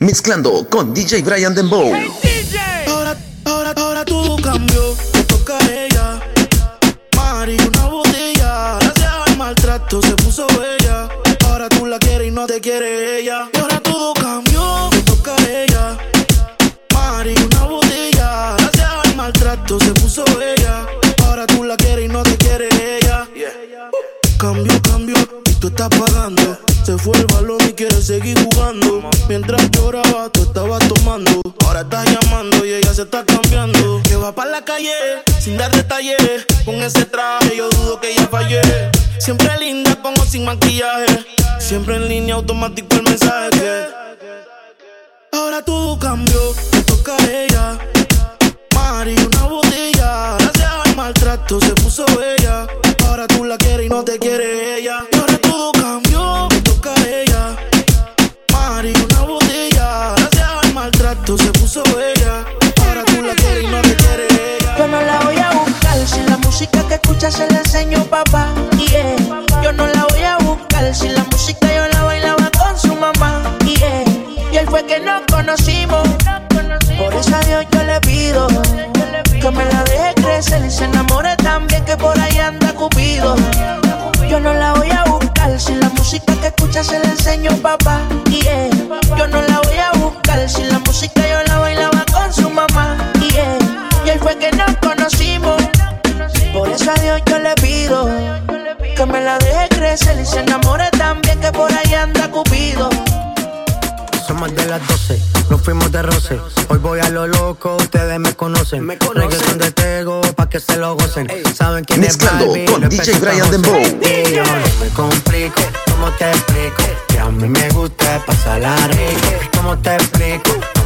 Mezclando con DJ Brian Dembow. Ahora, ahora, ahora todo cambió, me toca a ella. Mari, una botella. Gracias al maltrato se puso bella. Ahora tú la quieres y no te quiere ella. Y ahora todo cambió, me toca a ella. Mari, una botella. Gracias al maltrato se puso bella. Ahora tú la quieres y no te quiere ella. Cambio, cambio, y tú estás pagando. Se fue el balón y quiere seguir jugando. Mientras lloraba, tú estabas tomando. Ahora estás llamando y ella se está cambiando. Que va para la calle sin dar detalles. Con ese traje yo dudo que ella fallé. Siempre linda, como sin maquillaje. Siempre en línea automático el mensaje. Ahora todo cambió, me toca a ella. Mari, una botella. Gracias al maltrato se puso bella. Ahora tú la quieres y no te quiere crecer y se enamore también que por ahí anda Cupido. Son más de las 12, nos fuimos de roce. Hoy voy a lo loco, ustedes me conocen. Me Reggaeton de Tego, pa' que se lo gocen. Saben quién Mezclando es Barbie, con DJ Brian Dembow. Y yo no me complico, ¿cómo te explico? Que a mí me gusta pasarla rico. ¿Cómo te explico?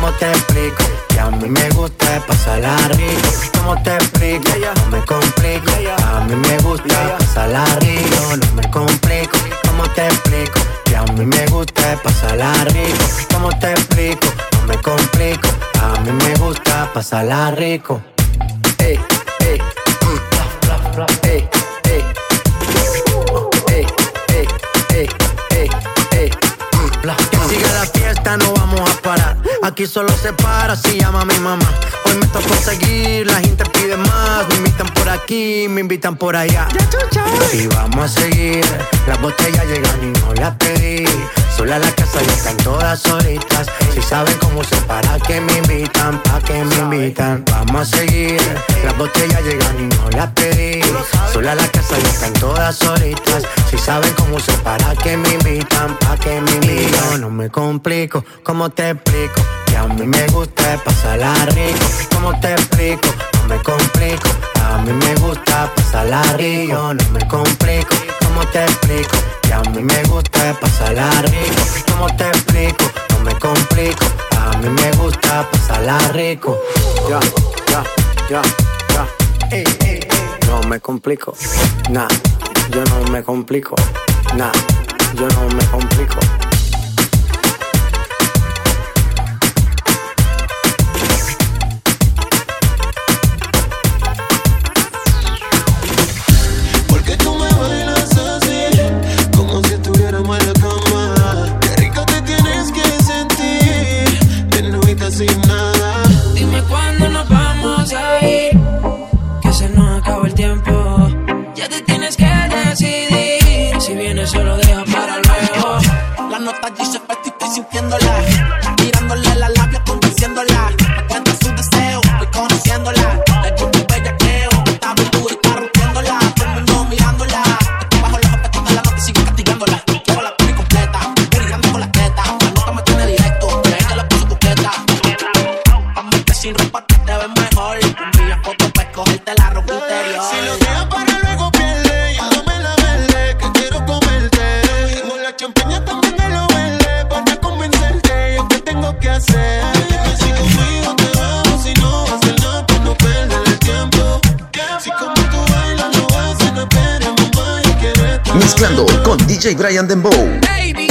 ¿cómo te explico? Que a mí me gusta pasarla rico. ¿Cómo te explico? No me complico. A mí me gusta pasarla rico. No me complico. ¿Cómo te explico? Que a mí me gusta pasarla rico. ¿Cómo te explico? No me complico. A mí me gusta pasarla rico. Ey, ey, mm, bla, bla. Ey, Aquí solo se para si llama mi mamá. Hoy me tocó seguir, la gente pide más. Me invitan por aquí, me invitan por allá. Y vamos a seguir. Las botellas llegan y no las pedí. Sola la casa ya están todas solitas. Si saben cómo se para que me invitan, pa' que me invitan. Vamos a seguir. Las botellas llegan y no las pedí. Sola la casa ya están todas solitas. Si saben cómo se para que me invitan, pa' que me invitan. No me complico, ¿cómo te explico? Que a mí me gusta pasarla rico. ¿Cómo te explico? No me complico. A mí me gusta pasarla rico. Yo no me complico, ¿cómo te explico? Que a mí me gusta pasarla rico. ¿Cómo te explico? No me complico. A mí me gusta pasarla rico. Ya, ya, ya, ya. Ey, ey. No me complico. Nah, yo no me complico. Nah, yo no me complico. DJ Brian Dembow. Baby,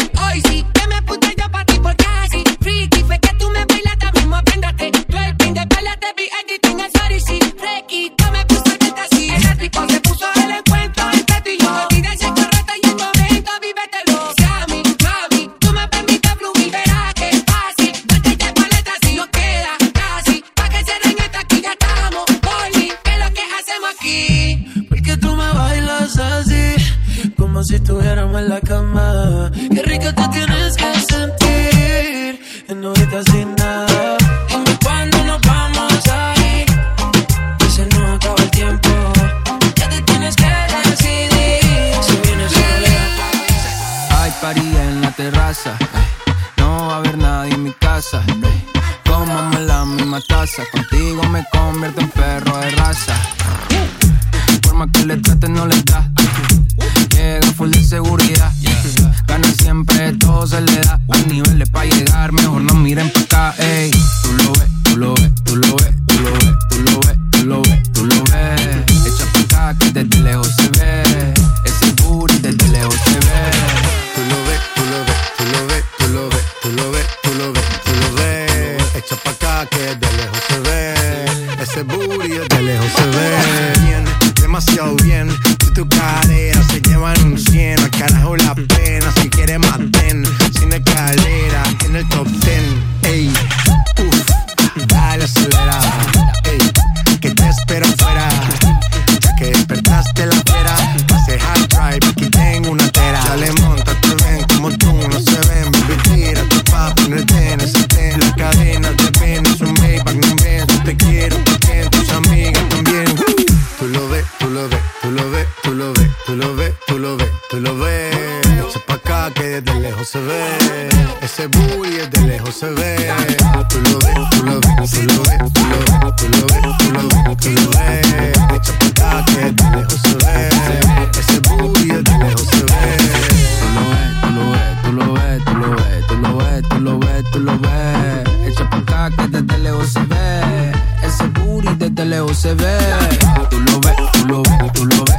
No va a haber nadie en mi casa. ey. Cómame la misma taza. Contigo me la pena. Se ve. Tú lo ves, tú lo ves, tú lo ves,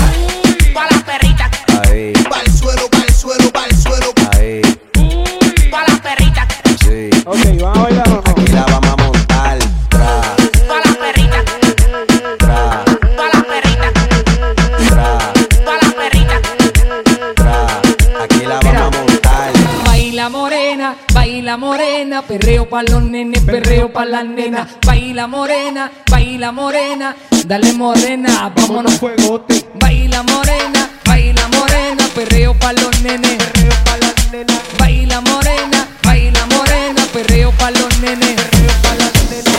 perreo pa' los nenes, perreo pa' las nenas. Baila morena, baila morena, dale morena, vámonos. fuegote. Baila morena, baila morena, perreo pa' los nenes, perreo pa' las nenas. Baila morena, baila morena, perreo pa' los nenes, perreo pa' las nenas.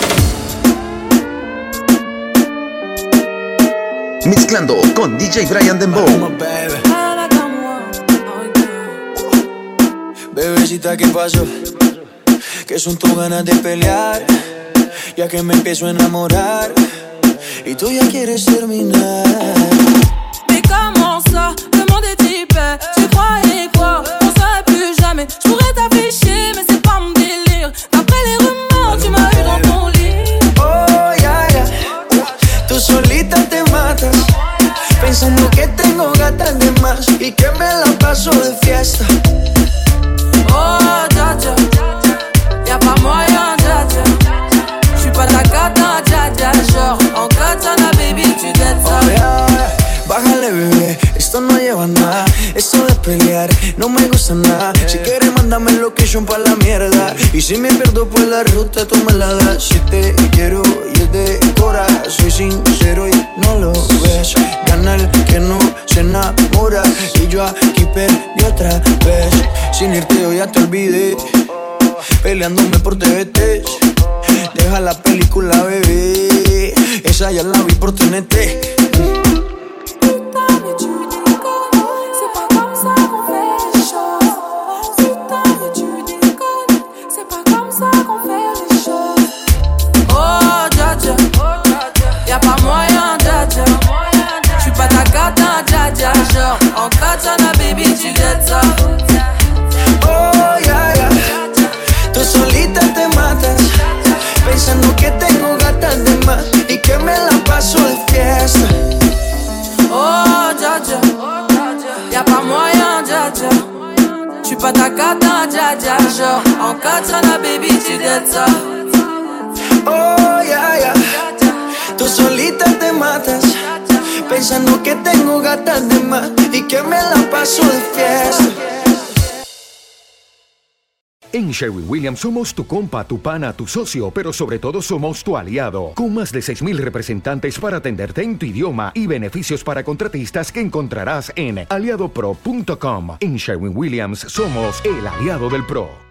Mezclando con DJ Brian Dembow. Bebecita, ¿qué pasó? Que son tus ganas de pelear, ya que me empiezo a enamorar y tú ya quieres terminar. Comment ça Esto no lleva nada. Esto de pelear no me gusta nada. Si quieres, mándame location pa' la mierda. Y si me pierdo por la ruta, tú me la das. Si te quiero y es de cora, soy sincero y no lo ves. Gana el que no se enamora. Y yo aquí perdí otra vez. Sin irte, yo ya te olvidé. Peleándome por TVT. Deja la película, bebé. Esa ya la vi por TNT. Genre en katana baby tu dettes ça Oh, ya, ya. Tú solita te matas, pensando que tengo gatas de más y que me la paso de fiesta. Oh dja dja Y'a pas moyen dja dja J'suis pas ta cata dja dja Genre en katana baby tu dettes ça Oh, ya, ya. Tú solita te matas, pensando que tengo gatas de más y que me la paso de fiesta. En Sherwin Williams somos tu compa, tu pana, tu socio, pero sobre todo somos tu aliado, con más de 6.000 representantes para atenderte en tu idioma y beneficios para contratistas que encontrarás en aliadopro.com. En Sherwin Williams somos el aliado del PRO.